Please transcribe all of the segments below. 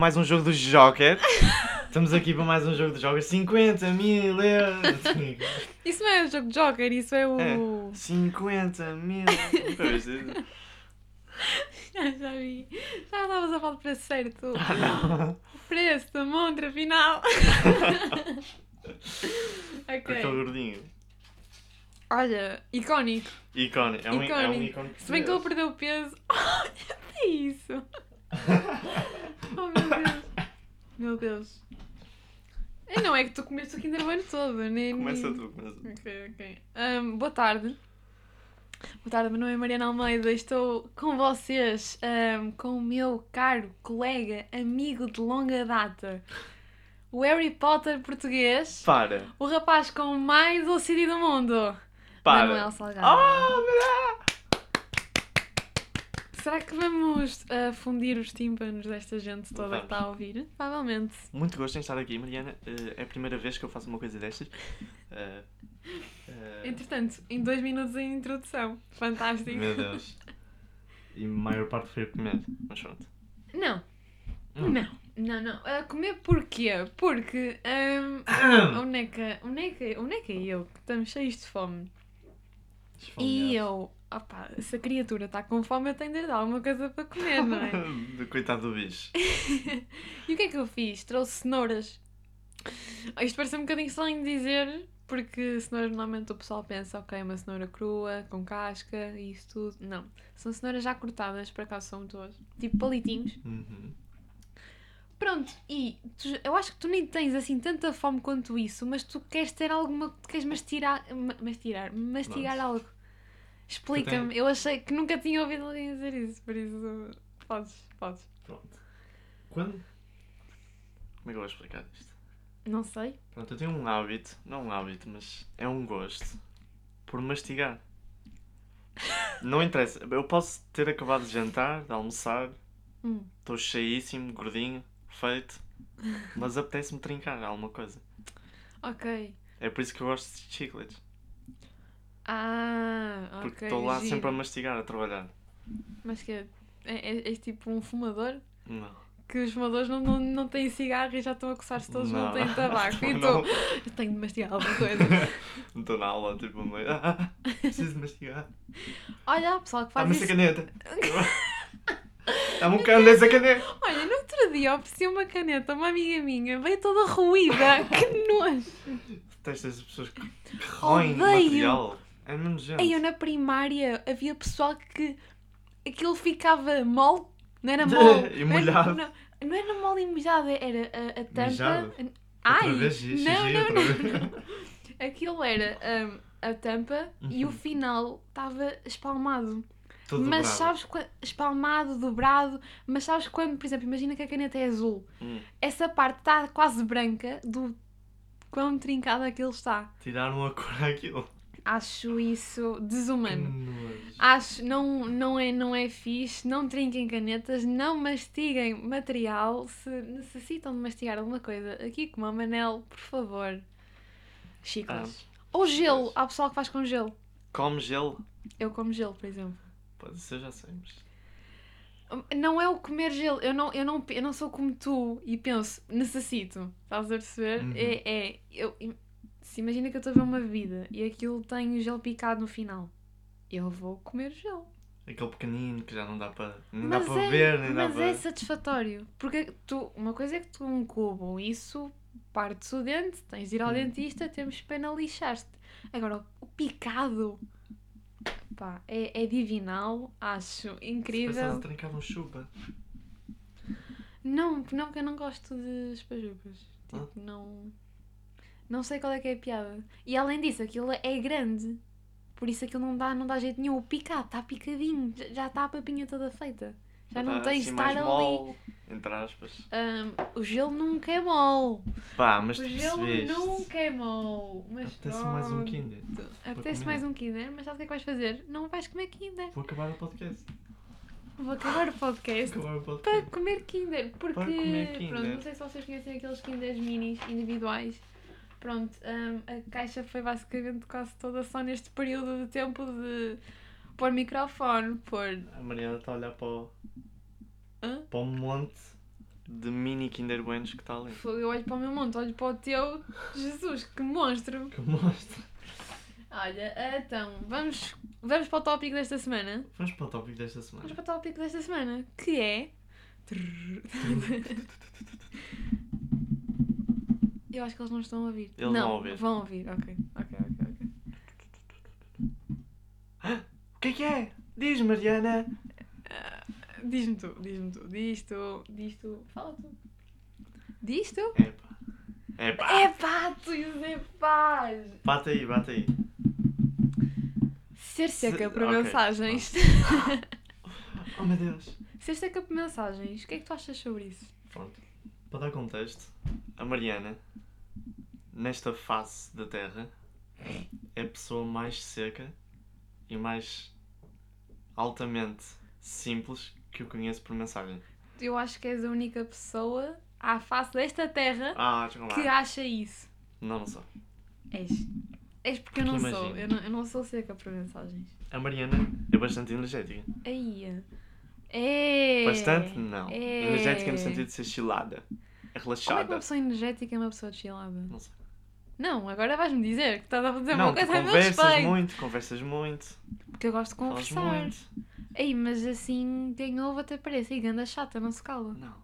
É para mais um jogo do Joker. Estamos aqui para mais um jogo do Joker. 50 mil euros. Isso não é o jogo de Joker, isso é o. É. 50 mil. Já, já vi. Já estavas a falar do preço certo. Ah, não. O preço da montra final. Com aquele ok. gordinho. Olha, icónico. Ícone. É um, é um Icónico. Se bem que ele perdeu peso. Olha, é isso. Oh meu Deus. Meu Deus. E não é que tu comeste o Kinder Bueno todo, nem. Começa tu, começa tu. Ok, ok. Ahm, boa tarde. Boa tarde, meu nome é Mariana Almeida. Estou com vocês, ahm, com o meu caro colega, amigo de longa data, o Harry Potter português, Para. o rapaz com mais OCD do mundo, Para. Manuel Salgado. Oh, meu Será que vamos ah, fundir os tímpanos desta gente toda que está a ouvir? Provavelmente. Muito gosto em estar aqui, Mariana. Eh, é a primeira vez que eu faço uma coisa destas. Eh, Entretanto, em dois minutos em introdução. Fantástico. Meu Deus. E a maior parte foi a comer. Mas pronto. Não. Hum. Não, não, não. A comer porquê? Porque um, onde, é que, onde, é que, onde é que é eu que estamos cheios de fome? E eu, opá, se a criatura está com fome, eu tenho de dar alguma coisa para comer, não é? Do Coitado do bicho. e o que é que eu fiz? Trouxe cenouras. Ah, Isto parece um bocadinho estranho dizer, porque cenouras normalmente o pessoal pensa, ok, uma cenoura crua, com casca e isso tudo. Não. São cenouras já cortadas, por acaso são boas. Tipo palitinhos. Uhum. Pronto, e tu- eu acho que tu nem tens assim tanta fome quanto isso, mas tu queres ter alguma. Tu queres mastirar. ma- Mastirar, mastigar Nossa. algo. Explica-me, eu achei que nunca tinha ouvido alguém dizer isso, por isso. Podes, podes. Pronto. Quando. Como é que eu vou explicar isto? Não sei. Pronto, eu tenho um hábito, não um hábito, mas é um gosto por mastigar. Não interessa, eu posso ter acabado de jantar, de almoçar, Hum. estou cheíssimo, gordinho, feito, mas apetece-me trincar alguma coisa. Ok. É por isso que eu gosto de chicletes, Ah, ok. porque estou lá giro. sempre a mastigar, a trabalhar. Mas que é, é, é- és tipo um fumador? Não. Que os fumadores não, não, não têm cigarro e já estão a coçar-se todos, não, Não. têm tabaco. E tu, Não. eu tenho de mastigar alguma coisa. Não estou na aula, tipo, meio. Ah, preciso de mastigar. Olha, há pessoal que faz Dá-me isso essa caneta. Dá-me um cano dessa caneta. Olha, no outro dia ofereci uma caneta a uma amiga minha, veio toda ruída. que nojo! Detesto essas pessoas que que roem material. É mesmo gente. Aí eu na primária havia pessoal que aquilo ficava mole, não era mole. E molhado. Não, não era mole e molhado, era a, a tampa. Mijado? Ai! Outra vez, xixi, não, não, não, não. Aquilo era hum, a tampa e o Uhum. final estava espalmado. Todo mas dobrado. sabes quando. Espalmado, dobrado. Mas sabes quando, por exemplo, imagina que a caneta é azul. Hum, essa parte está quase branca do quão trincado aquilo está. tiraram a cor àquilo. Acho isso desumano. Acho, não, não, é, não é fixe, não trinquem canetas, não mastiguem material. Se necessitam de mastigar alguma coisa aqui como a Manel, por favor. Chicles. Ou gelo, há pessoal que faz com gelo. Come gelo. Eu como gelo, por exemplo. Pode ser, já sei, mas. Não é o comer gelo, eu não, eu não, eu não sou como tu e penso, necessito, estás a perceber? Uhum. É, é, eu, se imagina que eu estou a ver uma bebida e aquilo tem o gelo picado no final, eu vou comer o gelo. Aquele pequenino que já não dá para. Nem mas dá para é, ver, nem dá mas é satisfatório, porque tu, uma coisa é que tu um cubo, isso parte-se o dente, tens de ir ao Uhum. dentista, temos pena lixar-te. Agora, o, picado, pá, é, é divinal, acho Se incrível. pensares a trincar um chupa. Não, não, porque eu não gosto de espajupas. Ah. Tipo, não. Não sei qual é que é a piada. E além disso, aquilo é grande. Por isso aquilo não dá, não dá jeito nenhum. O picado está picadinho. Já- está a papinha toda feita. Já não Tá tens de assim estar mais ali. mole, entre aspas. Ahm, o gelo nunca é mole. Pá, mas O gelo percebeste. nunca é mole. Mas Apetece mais um pronto. Kinder. Apetece mais um Kinder, mas sabe o que é que vais fazer? Não vais comer Kinder. Vou acabar o podcast. Vou acabar o podcast Vou acabar o para podcast. comer Kinder. Porque, Para comer Kinder. pronto, não sei se vocês conhecem aqueles Kinders minis individuais. Pronto, hum, a caixa foi basicamente quase toda só neste período de tempo de pôr microfone, pôr. A Mariana está a olhar para o, Hã? para o monte de mini Kinder Buenos que está ali. Eu olho para o meu monte, olho para o teu. Jesus, que monstro! Que mostra. Olha, então, vamos, vamos para o tópico desta semana. Vamos para o tópico desta semana. Vamos para o tópico desta semana, que é. Eu acho que eles não estão a ouvir. Eles não, vão ouvir. Vão ouvir, ok. Ok, ok, ok. O que é que é? Diz, Mariana. Diz-me tu, diz-me tu, diz tu, diz tu, fala tu. Diz tu? Epá. Epá. É pá, tu José Paz! Bate aí, bate aí. Ser seca Se- para ok, mensagens. Oh meu Deus. Ser seca para mensagens, o que é que tu achas sobre isso? Pronto. Para dar contexto, a Mariana, nesta face da Terra, é a pessoa mais seca e mais altamente simples que eu conheço por mensagem. Eu acho que és a única pessoa à face desta terra Ah, que acha isso. Não, não sou. És. És porque eu não Porque sou. imagina. Eu não, eu não sou seca para mensagens. A Mariana é bastante energética. Aí. É. Bastante? Não. É. Energética no sentido de ser chilada. É Como é que relaxada. uma pessoa energética é uma pessoa chilada? Não sei. Não, agora vais-me dizer que estás a fazer não, uma coisa a meu conversas respeito. muito, conversas muito, Porque eu gosto de conversar. muito. Ei, mas assim, tem novo até parece. E ganda chata, não se cala. Não.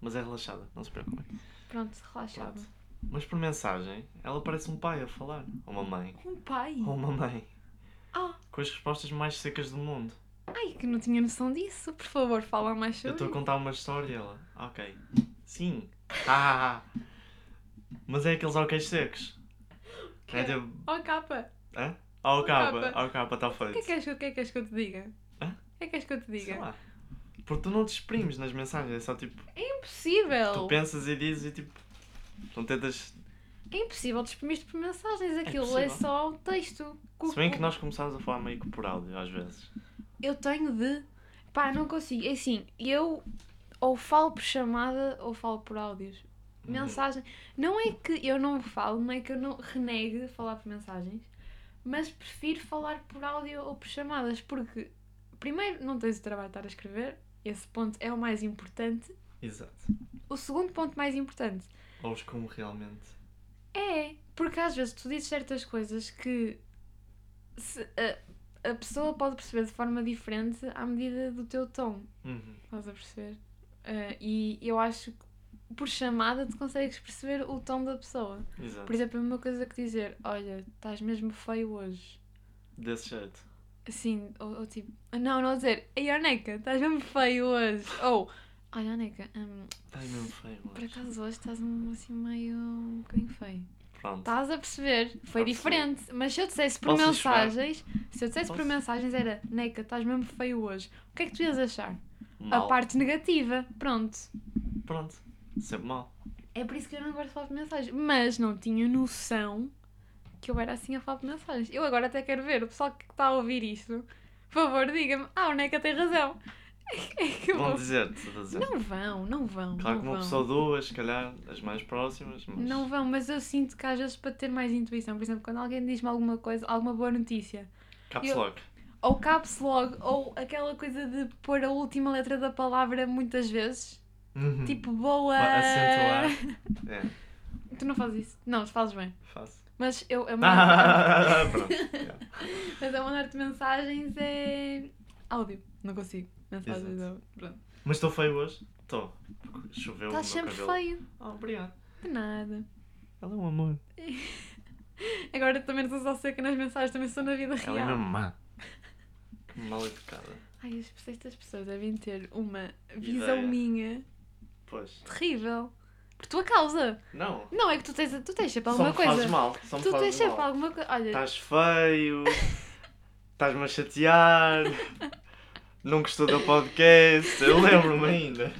Mas é relaxada, não se preocupe. Pronto, relaxada. Pronto. Mas por mensagem, ela parece um pai a falar. Ou uma mãe. Um pai. Ou uma mãe. Ah, Com as respostas mais secas do mundo. ai, que não tinha noção disso. Por favor, fala mais Eu sobre estou a contar uma história e ela. Ok. Sim. Ah, Mas é aqueles ok secos. É tipo. Oh, capa. Hã? Oh, capa. Ao capa está O que é feito. que és que, o que é que és que eu te diga? Hã? O que é que és que eu te Sei diga? lá. Porque tu não te exprimes nas mensagens. É só tipo. É impossível. Tu pensas e dizes e tipo. Não tentas. É impossível te exprimir por mensagens. Aquilo é, possível. só o texto. Com- Se bem que nós começamos a falar meio que por áudio às vezes. Eu tenho de. Pá, não consigo. É assim, eu ou falo por chamada ou falo por áudios. Uhum. Mensagem. Não é que eu não falo, não é que eu não renegue falar por mensagens, mas prefiro falar por áudio ou por chamadas, porque primeiro não tens o trabalho de estar a escrever, esse ponto é o mais importante. Exato. O segundo ponto mais importante Ouves como realmente. é porque às vezes tu dizes certas coisas que se- a, a pessoa pode perceber de forma diferente à medida do teu tom. Uhum. Estás a perceber? Ah, e eu acho que por chamada tu consegues perceber o tom da pessoa. Exato. Por exemplo, a mesma coisa que dizer, olha, estás mesmo feio hoje. Desse jeito. Assim, ou, ou tipo, não, não dizer, ei Oneca, estás mesmo feio hoje. Ou, olha Oneca, hum, Estás mesmo feio. por hoje. acaso hoje estás um, assim meio um bocadinho feio. Pronto. Estás a perceber? Foi diferente. Mas se eu dissesse por Posso mensagens, se eu dissesse por Posso? mensagens era, Neca, estás mesmo feio hoje. O que é que tu ias achar? Mal. A parte negativa. Pronto. Pronto. Sempre mal. É por isso que eu não gosto de falar por mensagens. Mas não tinha noção que eu era assim a falar por mensagens. Eu agora até quero ver o pessoal que está a ouvir isto. Por favor, diga-me. Ah, o Neca tem razão. É que Vão a dizer. Não vão, não vão. Claro não que uma vão. pessoa duas, se calhar, as mais próximas. Mas... Não vão, mas eu sinto que às vezes para ter mais intuição, por exemplo, quando alguém diz-me alguma coisa, alguma boa notícia, Caps Eu- lock. ou caps ou aquela coisa de pôr a última letra da palavra muitas vezes, Uhum. tipo boa. Acentuar. É, Tu não fazes isso? Não, fazes bem. faço. Mas eu, eu mando- Ah, pronto. yeah. Mas a mandar-te mensagens é. áudio. Não consigo. Mensagens Exato. áudio. Pronto. Mas estou feio hoje? Estou. Choveu Estás sempre cabelo. feio. Ah, obrigado. De nada. Ela é um amor. Agora também não sou só seca nas mensagens, também sou na vida Ela é real. mesmo má. Que mal educada. Ai, as- estas pessoas devem ter uma visão minha Pois. terrível. Por tua causa. Não. Não, é que tu tens, tu tens sempre Só alguma me coisa. fazes mal. Só Tu tens sempre alguma coisa. Olha, Estás feio. Estás-me a chatear. Não gostou do podcast. Eu lembro-me ainda.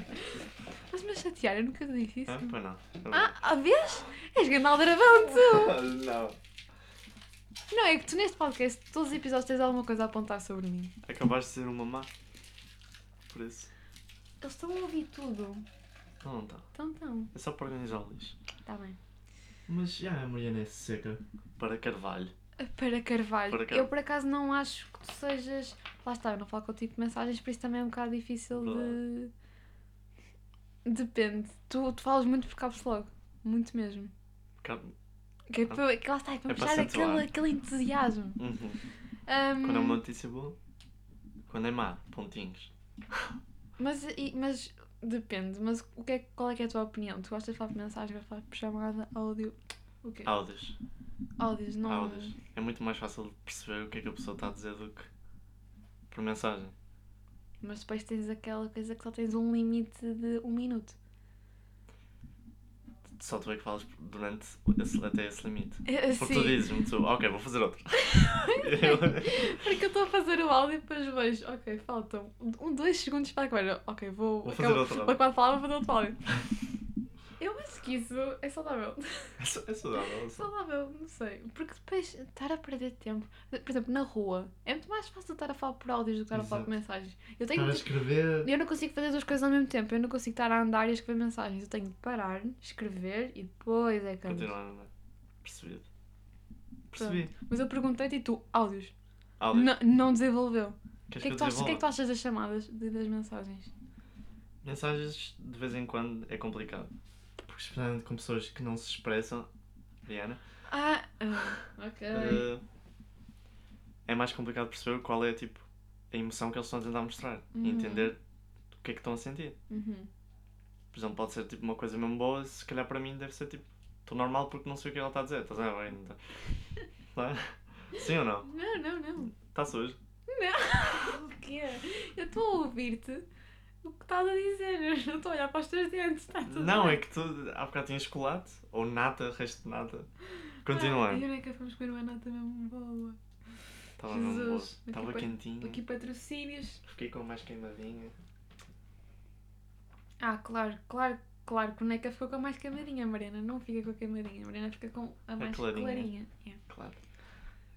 estás-me a chatear, eu nunca disse isso. Ah, pois não. Ah, a vês? És ganal dragão, tu! Não. Não, é que tu neste podcast, todos os episódios tens alguma coisa a apontar sobre mim. Acabaste de ser uma má. Por isso. Eles estão a ouvir tudo. Não, não está. Então, então. É só para organizar o lixo. Está bem. Mas já a Mariana é seca para Carvalho. Para Carvalho. Para Carvalho. Eu por acaso não acho que tu sejas. Lá está, eu não falo contigo de mensagens, por isso também é um bocado difícil de. Depende. Tu, tu falas muito por caps logo. Muito mesmo. Ca- Que, é para, que lá está, é para É puxar aquele, aquele entusiasmo. Uhum. Ahm, Quando é uma notícia boa, quando é má, pontinhos. mas, mas depende. Mas o que é, qual é que é a tua opinião? Tu gostas de falar por mensagem, gostas de falar por chamada, áudio? O quê? Áudios. Áudios, não. Áudios. É muito mais fácil de perceber o que é que a pessoa está a dizer do que por mensagem. Mas depois tens aquela coisa que só tens um limite de um minuto. Só tu é que falas durante esse, até esse limite. É, Porque tu Sim, dizes-me, tu, ok, vou fazer outro. porque eu estou a fazer o áudio e depois vejo, ok, faltam um, dois segundos para acabar. Ok, vou, Vou fazer acabo- outro vou acabar de falar, vou fazer outro áudio. Eu acho que isso é saudável. É é saudável. só. Saudável, não sei. Porque depois estar a perder tempo. Por exemplo, na rua, é muito mais fácil estar a falar por áudios do que estar a falar por mensagens. Eu tenho. Estar a escrever. Eu não consigo fazer duas coisas ao mesmo tempo. Eu não consigo estar a andar e a escrever mensagens. Eu tenho de parar, escrever e depois é que. Continuar a andar. Percebido. Percebi. Mas eu perguntei-te e tu, áudios. Áudio. Não, não desenvolveu. O que, é que achas, que é que tu achas das chamadas e das mensagens? Mensagens de vez em quando é complicado. Especialmente com pessoas que não se expressam, Diana, Ah, ah, ok. eh, é mais complicado perceber qual é tipo a emoção que eles estão a tentar mostrar Uhum. e entender o que é que estão a sentir. Uhum. Por exemplo, pode ser tipo uma coisa mesmo boa, se calhar para mim deve ser tipo, estou normal porque não sei o que ela está a dizer, estás a ver? Não Não? Sim ou não? Não, não, não. Está sujo? O quê? Eu estou a ouvir-te o que estás a dizer. Eu não estou a olhar para os teus dentes. Está tudo Não, bem. é que tu há bocado tinhas chocolate ou nata, resto de nata. Ah, Continuando. e onde é que fomos comer uma nata mesmo boa? Estava mesmo boa. Estava quentinho. Aqui patrocínios. Fiquei com mais queimadinha. Ah, claro, claro, claro que o Neca ficou com a mais queimadinha. A Mariana não fica com a queimadinha. A Mariana fica com a mais clarinha. clarinha. É. Claro.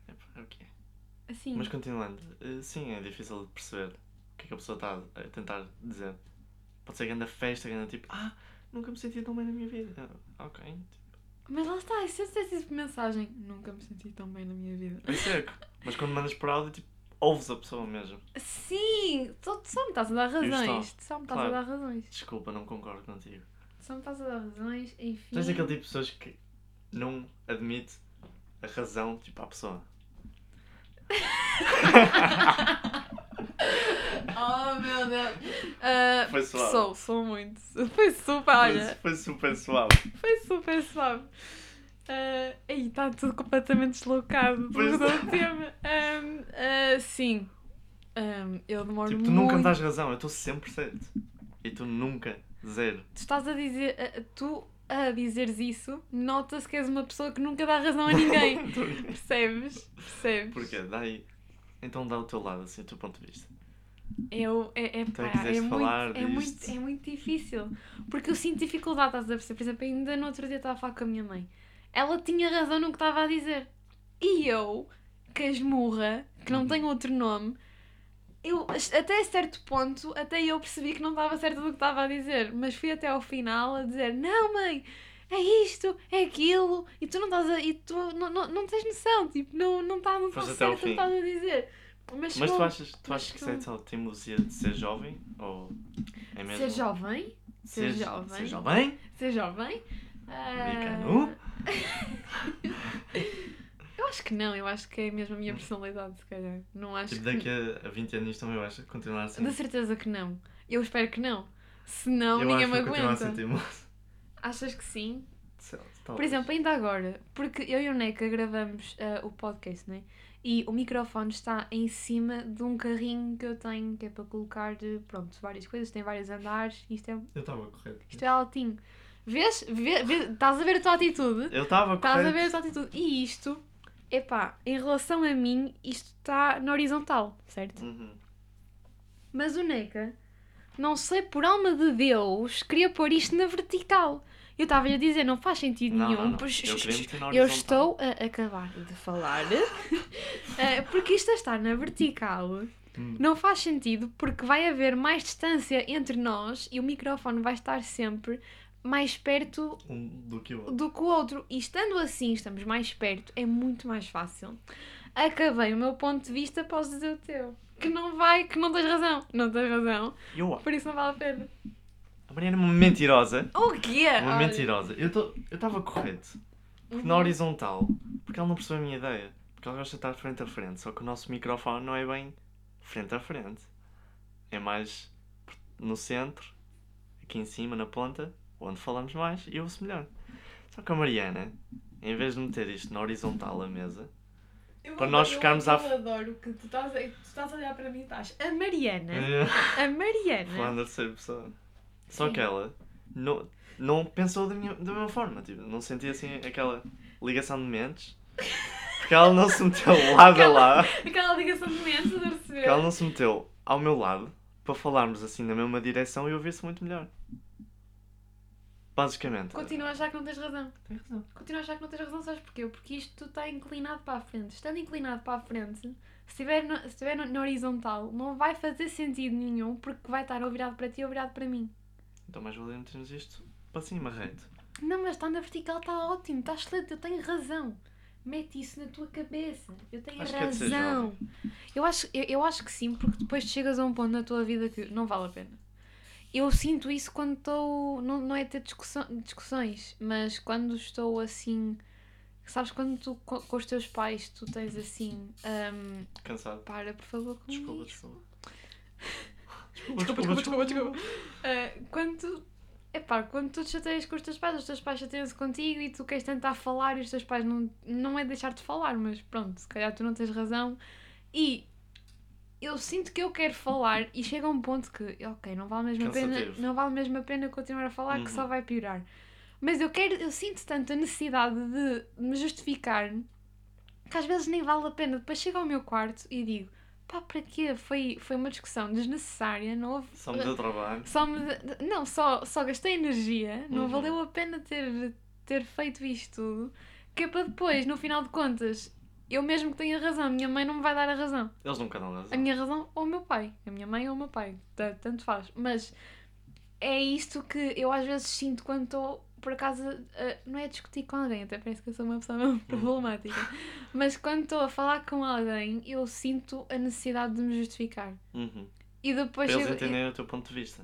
É, é o que é. Assim. Mas continuando, eh, sim, é difícil de perceber que é que a pessoa está a tentar dizer. Pode ser grande festa, grande tipo, ah, nunca me senti tão bem na minha vida. Ah, Ok. tipo, Mas lá está, se eu dissesse isso por mensagem, nunca me senti tão bem na minha vida. É seco. Mas quando mandas por áudio, tipo, ouves a pessoa mesmo. Sim, só, só me estás a dar razões. Só me estás Claro. a dar razões. Desculpa, não concordo contigo. Só me estás a dar razões, enfim. Tu és aquele tipo de pessoas que não admite a razão, tipo, à pessoa. Oh meu Deus. Ah, Foi suave. Sou, sou muito. Foi super, Foi, olha. foi super suave. Foi super suave. Uh, aí está tudo completamente deslocado Pois do é. tema. Ahm, ah, sim. Ahm, eu demoro Tipo, tu muito. nunca me dás razão, eu estou sempre certo. E tu nunca, zero. Tu estás a dizer. ah, tu a dizeres isso, nota-se que és uma pessoa que nunca dá razão a ninguém. Percebes? Percebes? Porquê? Dá aí. Então dá o teu lado, assim, o teu ponto de vista. Eu, é, é, é pá, é, muito, é, muito, é muito difícil. Porque eu sinto dificuldade, estás a perceber? Por exemplo, ainda no outro dia estava a falar com a minha mãe. Ela tinha razão no que estava a dizer. E eu, que esmurra, que não Uhum. tem outro nome, eu, até certo ponto, até eu percebi que não estava certo do que estava a dizer. Mas fui até ao final a dizer: Não, mãe, é isto, é aquilo, e tu não estás a. E tu não, não, não tens noção, tipo, não, não está não ao certo o que estás a dizer. Mas, Mas tu achas, tu achas que isso é só teimosia de ser jovem? Ou é mesmo? Ser jovem? Ser Ser- jovem? Ser jovem? Ser jovem? Bicano? eu acho que não, eu acho que é mesmo a minha personalidade, se calhar. Não acho Tipo, que. daqui a, a 20 anos também eu acho que continuar assim. De certeza que não. Eu espero que não. Senão eu ninguém acho me que continuar a aguenta. ser. Achas que sim? Lá, Por talvez. exemplo, ainda agora, porque eu e o Neca gravamos ah, o podcast, né? E o microfone está em cima de um carrinho que eu tenho, que é para colocar, eh, pronto, várias coisas, tem vários andares, isto é, Eu estava correto. isto é altinho. Vês? Vê, vê- estás a ver a tua atitude? Eu estava Estás a correto. ver a tua atitude? E isto, epá, em relação a mim, isto está na horizontal, certo? Uhum. Mas o Neca, não sei por alma de Deus, queria pôr isto na vertical. Eu estava-lhe a dizer, não faz sentido Não, nenhum. não, não. Eu eu estou a acabar de falar. eh, porque isto a estar na vertical Hum. não faz sentido porque vai haver mais distância entre nós e o microfone vai estar sempre mais perto Um do que o outro. do que o outro. E estando assim, estamos mais perto, é muito mais fácil. Acabei o meu ponto de vista, posso dizer o teu. Que não vai, que não tens razão. Não tens razão, Eu, por isso não vale a pena. A Mariana é uma mentirosa. O quê? Uma Olha. mentirosa. Eu estava correto. Porque Uhum. na horizontal, porque ela não percebeu a minha ideia. Porque ela gosta de estar frente a frente. Só que o nosso microfone não é bem frente a frente. É mais no centro, aqui em cima, na ponta, onde falamos mais e ouve-se melhor. Só que a Mariana, em vez de meter isto na horizontal a mesa, Eu para nós eu- ficarmos eu, à- adoro que tu estás, a, tu estás a olhar para mim e estás. A Mariana. é, A Mariana. falando da terceira pessoa. Só Sim. que ela não, não pensou da, minha, da mesma forma. Tipo, não sentia assim aquela ligação de mentes. Porque ela não se meteu lado a lado. Aquela ligação de mentes, a perceber. Porque ela não se meteu ao meu lado para falarmos assim na mesma direção e ouvir-se muito melhor. Basicamente. Continuo a achar que não tens razão. Tem razão. Continuo a achar que não tens razão, sabes porquê? Porque isto está inclinado para a frente. Estando inclinado para a frente, se estiver, no, se estiver no- na horizontal, não vai fazer sentido nenhum porque vai estar ou virado para ti ou virado para mim. Então mais valia metermos isto para cima, reto. Não, mas está na vertical, está ótimo, está excelente, eu tenho razão. Mete isso na tua cabeça. Eu tenho Acho é razão. Eu acho, eu, eu acho que sim, porque depois chegas a um ponto na tua vida que não vale a pena. Eu sinto isso quando estou. Não, não é ter discussão, discussões, mas quando estou assim. Sabes, quando tu co- com os teus pais tu tens assim. hum, Cansado. para, por favor, com Desculpa, desculpa. Desculpa, desculpa, desculpa, desculpa. Ah, quando tu. Epá, quando tu te chateias com os teus pais, os teus pais chateiam-se contigo e tu queres tentar falar e os teus pais não. Não é deixar-te falar, mas pronto, se calhar tu não tens razão. E eu sinto que eu quero falar e chega a um ponto que, ok, não vale mesmo a pena, não vale mesmo a pena continuar a falar que Uhum. só vai piorar. Mas eu quero, eu sinto tanto a necessidade de me justificar que às vezes nem vale a pena. Depois chego ao meu quarto e digo, pá, para quê? Foi, foi uma discussão desnecessária, não houve. Só me deu trabalho. Só me, não, só, só gastei energia, não Uhum. valeu a pena ter, ter feito isto tudo, que é para depois, no final de contas, eu mesmo que tenha razão, a minha mãe não me vai dar a razão. Eles nunca dão A razão. minha razão ou o meu pai, a minha mãe ou o meu pai, ta- tanto faz. Mas é isto que eu às vezes sinto quando estou, por acaso, a- não é discutir com alguém, até parece que eu sou uma pessoa mesmo problemática, mas quando estou a falar com alguém, eu sinto a necessidade de me justificar. Uhum. E depois Para eles entenderem o teu ponto de vista.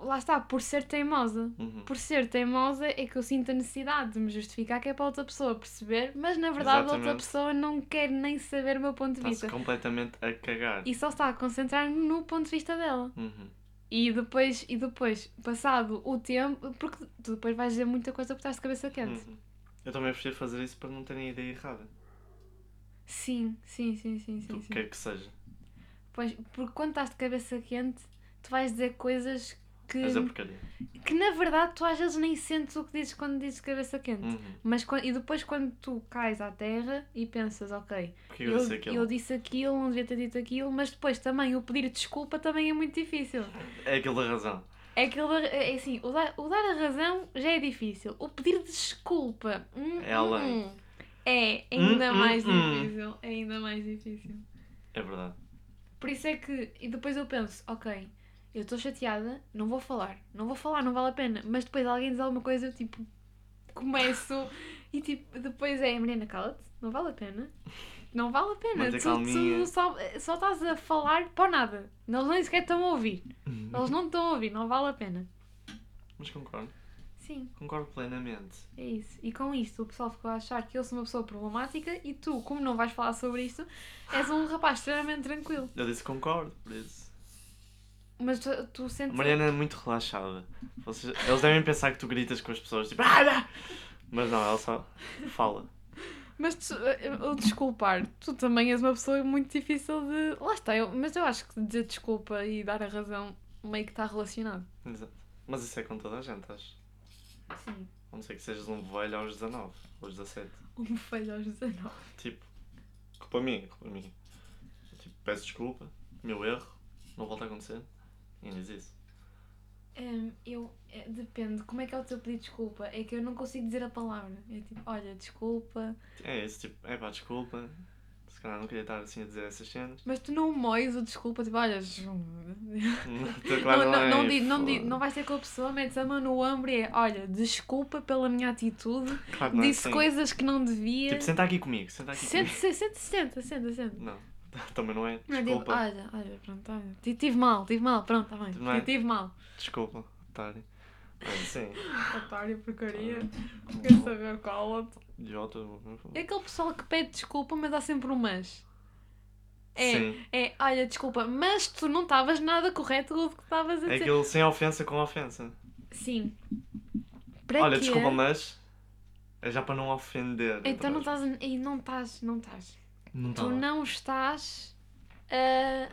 lá está, por ser teimosa. Uhum. Por ser teimosa é que eu sinto a necessidade de me justificar que é para outra pessoa perceber, mas na verdade a outra Exatamente. pessoa não quer nem saber o meu ponto de Está-se vista. completamente a cagar. E só está a concentrar no ponto de vista dela. Uhum. E depois, e depois, passado o tempo, porque tu depois vais dizer muita coisa porque estás de cabeça quente. Uhum. Eu também prefiro fazer isso para não terem a ideia errada. Sim, sim, sim, sim, Do sim. que sim. quer que seja. Pois, porque quando estás de cabeça quente, tu vais dizer coisas que, Mas é porcaria. que na verdade tu às vezes nem sentes o que dizes quando dizes cabeça quente. Uhum. Mas e depois quando tu cais à terra e pensas, ok, Porque eu eu, disse aquilo. eu disse aquilo, não devia ter dito aquilo, mas depois também o pedir desculpa também é muito difícil. É aquilo da razão. É aquilo, da- é assim, o dar, o dar a razão já é difícil. O pedir desculpa hum, É além. hum, é ainda Hum, hum, mais hum. difícil. É ainda mais difícil. É verdade. Por isso é que. E depois eu penso, ok, eu estou chateada, não vou falar. Não vou falar, não vale a pena. Mas depois alguém diz alguma coisa, eu tipo. Começo e tipo, depois é, Mariana, cala-te, não vale a pena. Não vale a pena. Tu, tu só, só estás a falar para nada. Eles nem sequer estão a ouvir. Eles não estão a ouvir, não vale a pena. Mas concordo. Sim, Concordo plenamente. é isso. E com isto o pessoal ficou a achar que eu sou uma pessoa problemática e tu, como não vais falar sobre isto, és um rapaz extremamente tranquilo. Eu disse concordo, por isso. Mas tu, tu A sentes. Mariana é muito relaxada. Vocês- eles devem pensar que tu gritas com as pessoas, tipo. "Ah, ah!" Mas não, ela só fala. Mas tu, eu desculpar, tu também és uma pessoa muito difícil de. Lá está, eu, mas eu acho que dizer desculpa e dar a razão meio que está relacionado. Exato. Mas isso é com toda a gente, acho. Sim. A não ser que sejas um velho aos 19, aos 17. Um falho aos 19. Tipo, culpa minha, culpa minha. Tipo, peço desculpa, meu erro, não volta a acontecer. Diz isso. Hum, eu. é, depende, como é que é o teu pedido de desculpa? É que eu não consigo dizer a palavra. É tipo, olha, desculpa. É isso, tipo, é pá, desculpa. Se calhar não queria estar assim a dizer essas cenas. Mas tu não moes o desculpa, tipo, olha. Claro, não, não, não, é, vais ter com a pessoa, metes a mão no ombro e é, olha, desculpa pela minha atitude, Claro, não é disse assim. coisas que não devia. Tipo, senta aqui comigo, senta aqui Senta, comigo. senta, senta, senta, senta. Não, também não é. Não é tipo, Desculpa, olha, olha, pronto, olha, ti- tive mal, tive mal, pronto, está bem, Não é? tive mal. desculpa. Otário. Olha, sim. Otário, porcaria. Quer saber qual Idiota. É aquele pessoal que pede desculpa, mas há sempre um mas. É, Sim. é, olha, desculpa, mas tu não estavas nada correto com o que estavas a É dizer. aquilo sem ofensa com ofensa. Sim. Para Olha, quê? desculpa, mas. É já para não ofender. Então não estás. Ei, não estás, não estás. Não tá tu lá. não estás a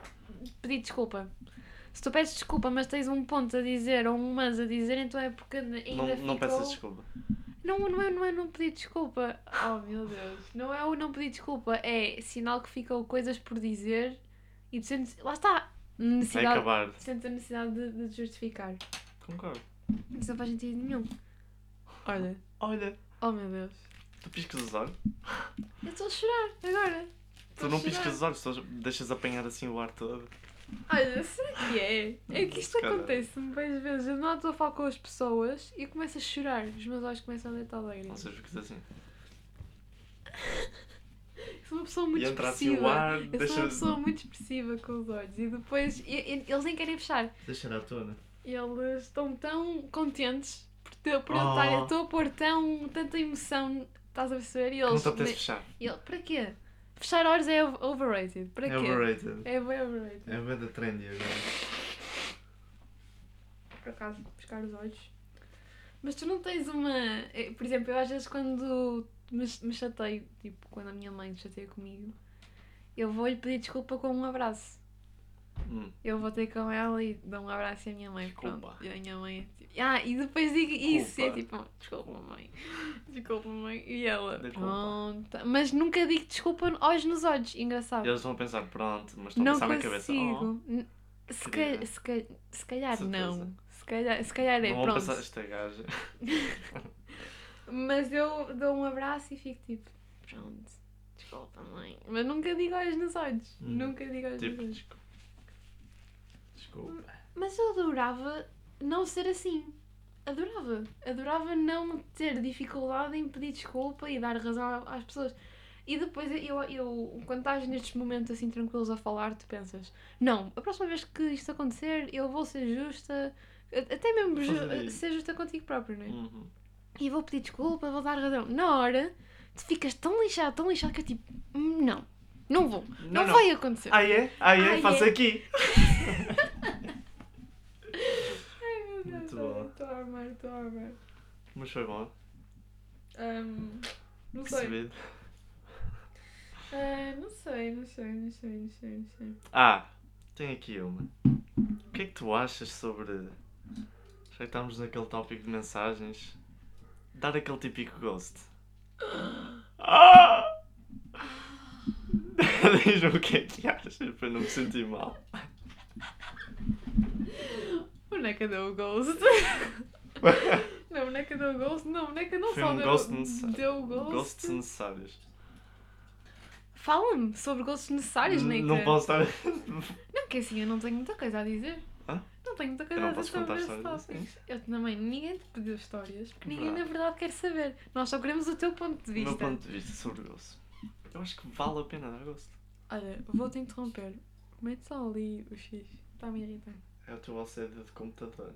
pedir desculpa. Se tu pedes desculpa, mas tens um ponto a dizer ou um mas a dizer, então é porque ainda Não, não ficou... peças desculpa. Não, não é, não é não pedir desculpa. Oh meu Deus. Não é o não pedir desculpa. É sinal que ficou coisas por dizer e tu sentes. Lá está. Vai Necessidade. acabar. Sentes a necessidade de, de te justificar. Concordo. Isso não faz sentido nenhum. Olha. Olha, Oh meu Deus. Tu piscas os olhos. Eu estou a chorar agora. Tu Estou não piscas os olhos, só deixas apanhar assim o ar todo. Olha, será que é? É que isto acontece-me várias vezes. Eu não estou a falar com as pessoas e eu começo a chorar. Os meus olhos começam a deitar Não lágrimas. sei porque assim. Sou uma pessoa muito E entra assim expressiva. o ar, Eu sou deixa, uma pessoa muito expressiva com os olhos e depois e- e- eles nem querem fechar. deixa ir à tona. Eles estão tão contentes por, ter, por eu Oh. estar. eu Estou a pôr tão, tanta emoção. Estás a perceber? E Não eles. te apetece fechar. e ele, para quê? Fechar olhos é over- overrated. Para É quê? overrated. É bem overrated. É bem da trendy agora. por acaso, buscar os olhos. Mas tu não tens uma. eh, Por exemplo, eu às vezes quando me, me chateio, tipo, quando a minha mãe chateia comigo, eu vou-lhe pedir desculpa com um abraço. Hum. Eu vou ter com ela e dou um abraço à minha mãe. Desculpa. Pronto. E a minha mãe é tipo. Ah, e depois digo isso. E é tipo, desculpa, mãe. Desculpa, mãe. E ela, Desculpa. pronto. Mas nunca digo desculpa olhos nos olhos. Engraçado. Eles vão pensar, pronto, mas estão a pensar na cabeça. consigo. Oh, se, ca- se, ca- se calhar Certeza. não. Se calhar, se calhar é não vão pronto. pensar, esta gaja. Mas eu dou um abraço e fico tipo, pronto, desculpa mãe. Mas nunca digo olhos nos olhos. Hum. Nunca digo olhos Tipo, nos olhos. desculpa. Desculpa. Mas eu adorava não ser assim. Adorava. Adorava não ter dificuldade em pedir desculpa e dar razão às pessoas. E depois eu, eu quando estás nestes momentos assim tranquilos a falar, tu pensas, não, a próxima vez que isto acontecer, eu vou ser justa, até mesmo ju- ser justa contigo próprio, não é? Uhum. e vou pedir desculpa, vou dar razão. Na hora, tu ficas tão lixado, tão lixado que é tipo, "Hum, não, não vou, não, Não, não. vai acontecer. Ah é? Ah é? Ah, Faz é? aqui. Ai meu Deus, Muito bom. Estou a amar, estou a amar. Mas foi bom. Ahm, não sei. Percebido. Ah, não sei, não sei, não sei, não sei, não sei. Ah, tem aqui uma. O que é que tu achas sobre. Já que estamos naquele tópico de mensagens. Dar aquele típico ghost. Ah! Diz-me o que é que achas para não me sentir mal. Boneca deu o ghost. Não, boneca deu o ghost. Não, boneca não Foi só um deu, ghost deu o ghost. Ghosts necessários. Fala-me sobre ghosts necessários, Neca. Não posso estar. Não, que assim, eu não tenho muita coisa a dizer. Hã? Não tenho muita Eu coisa não a dizer sobre esse histórias tópico. Eu também, ninguém te pediu histórias, porque ninguém Verdade. na verdade quer saber. Nós só queremos o teu ponto de vista. meu ponto de vista sobre ghost. Eu acho que vale a pena dar gosto. Olha, vou-te interromper. Mete só ali o X. Está-me a irritar. É o teu OCD de computador.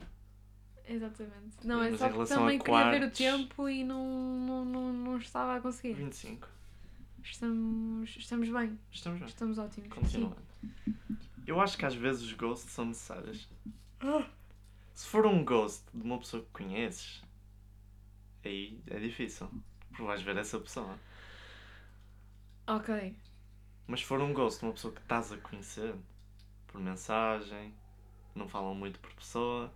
Exatamente. Não, é Mas só em que também queria ver o quartos- tempo e não, não, não, não estava a conseguir. 25. Estamos, estamos bem, Estamos bem. estamos ótimos. Continuando. Eu acho que às vezes os ghosts são necessários. Ah. Se for um ghost de uma pessoa que conheces, aí é difícil. Porque vais ver essa pessoa. Sim. Ok. Mas se for um ghost de uma pessoa que estás a conhecer, por mensagem, não falam muito por pessoa,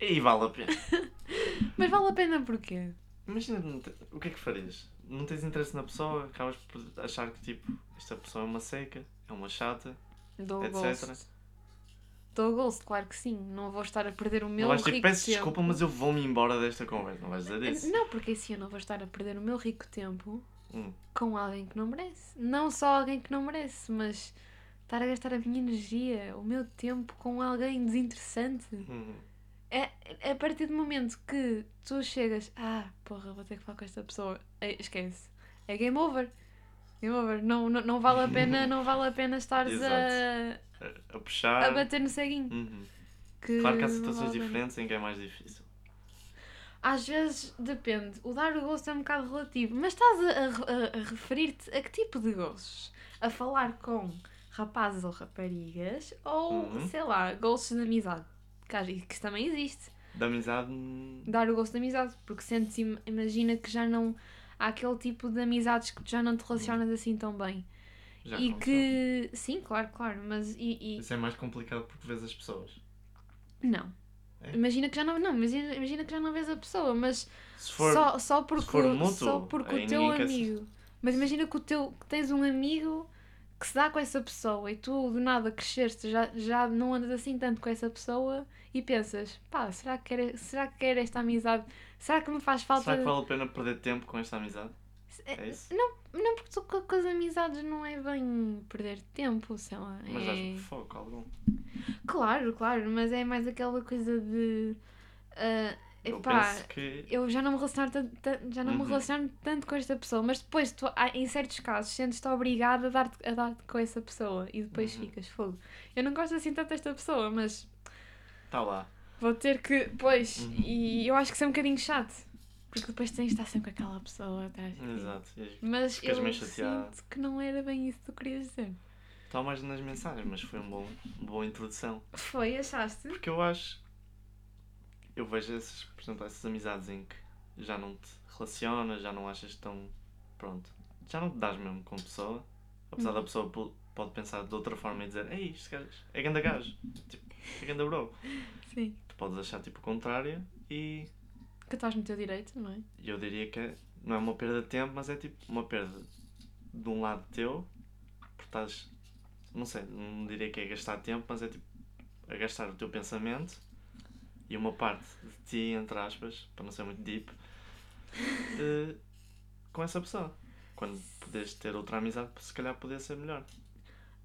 aí vale a pena. Mas vale a pena porquê? Imagina, o que é que farias? Não tens interesse na pessoa, acabas por achar que tipo, esta pessoa é uma seca, é uma chata, Dou etc. Dou o ghost, claro que sim. Não vou estar a perder o meu não vais tipo, rico peço tempo. desculpa, mas eu vou-me embora desta conversa. Não vais dizer isso. Não, porque assim eu não vou estar a perder o meu rico tempo Hum. com alguém que não merece. Não só alguém que não merece, mas estar a gastar a minha energia, o meu tempo com alguém desinteressante. Hum. É a partir do momento que tu chegas, ah, porra, vou ter que falar com esta pessoa, é, esquece. É game over. Game over. Não, não, não vale a pena, não vale a pena estares a, A, puxar. a bater no ceguinho. Uhum. que. Claro que há situações diferentes em que é mais difícil. Às vezes depende. O dar o gosto é um bocado relativo. Mas estás a- a- a referir-te a que tipo de gostos? A falar com rapazes ou raparigas? Ou, Uhum. sei lá, gostos de amizade? Que, que isso também existe. Da amizade. Dar o gosto de amizade. Porque sentes, im- imagina que já não. Há aquele tipo de amizades que já não te relacionas assim tão bem. Já e que. Sim, claro, claro. Mas. E, e- Isso é mais complicado porque vês as pessoas. Não. É? Imagina que já não. Não, imagina, imagina que já não vês a pessoa, mas for. só, só porque, só porque o teu amigo. Mas imagina que, o teu, que tens um amigo que se dá com essa pessoa e tu do nada cresceste, já, já não andas assim tanto com essa pessoa e pensas, pá, será que quer, será que quer esta amizade? Será que me faz falta. Será que vale a pena perder tempo com esta amizade? É isso? Não, não, porque tu com, com as amizades não é bem perder tempo, sei lá. Mas é... dás foco algum. Claro, claro, mas é mais aquela coisa de. ah, Eu epá, penso que. eu já não me relaciono tanto, tan- já não me Uhum. relaciono tanto com esta pessoa, mas depois tu, em certos casos sentes-te obrigada a dar-te dar com essa pessoa e depois Uhum. ficas fogo. Eu não gosto assim tanto desta pessoa, mas Está lá. vou ter que. Pois, Uhum. e eu acho que isso é um bocadinho chato. Porque depois tens de estar sempre com aquela pessoa atrás. Exato. Mas Ficas eu sinto que não era bem isso que tu querias dizer. Está mais nas mensagens, mas foi um uma boa introdução. Foi, achaste? Porque eu acho. Eu vejo essas, por exemplo, essas amizades em que já não te relacionas, já não achas tão. Pronto. Já não te dás mesmo com a pessoa. Apesar da Uhum. pessoa po- pode pensar de outra forma e dizer: Ei, este gajo é ganda gajo. Tipo, é ganda bro. Sim. Tu podes achar tipo o contrário e Que estás no teu direito, não é? eu diria que é- não é uma perda de tempo, mas é tipo uma perda de um lado teu, porque estás. Não sei, não diria que é gastar tempo, mas é tipo a gastar o teu pensamento e uma parte de ti, entre aspas, para não ser muito deep, eh, com essa pessoa. Quando podes ter outra amizade, se calhar poder ser melhor.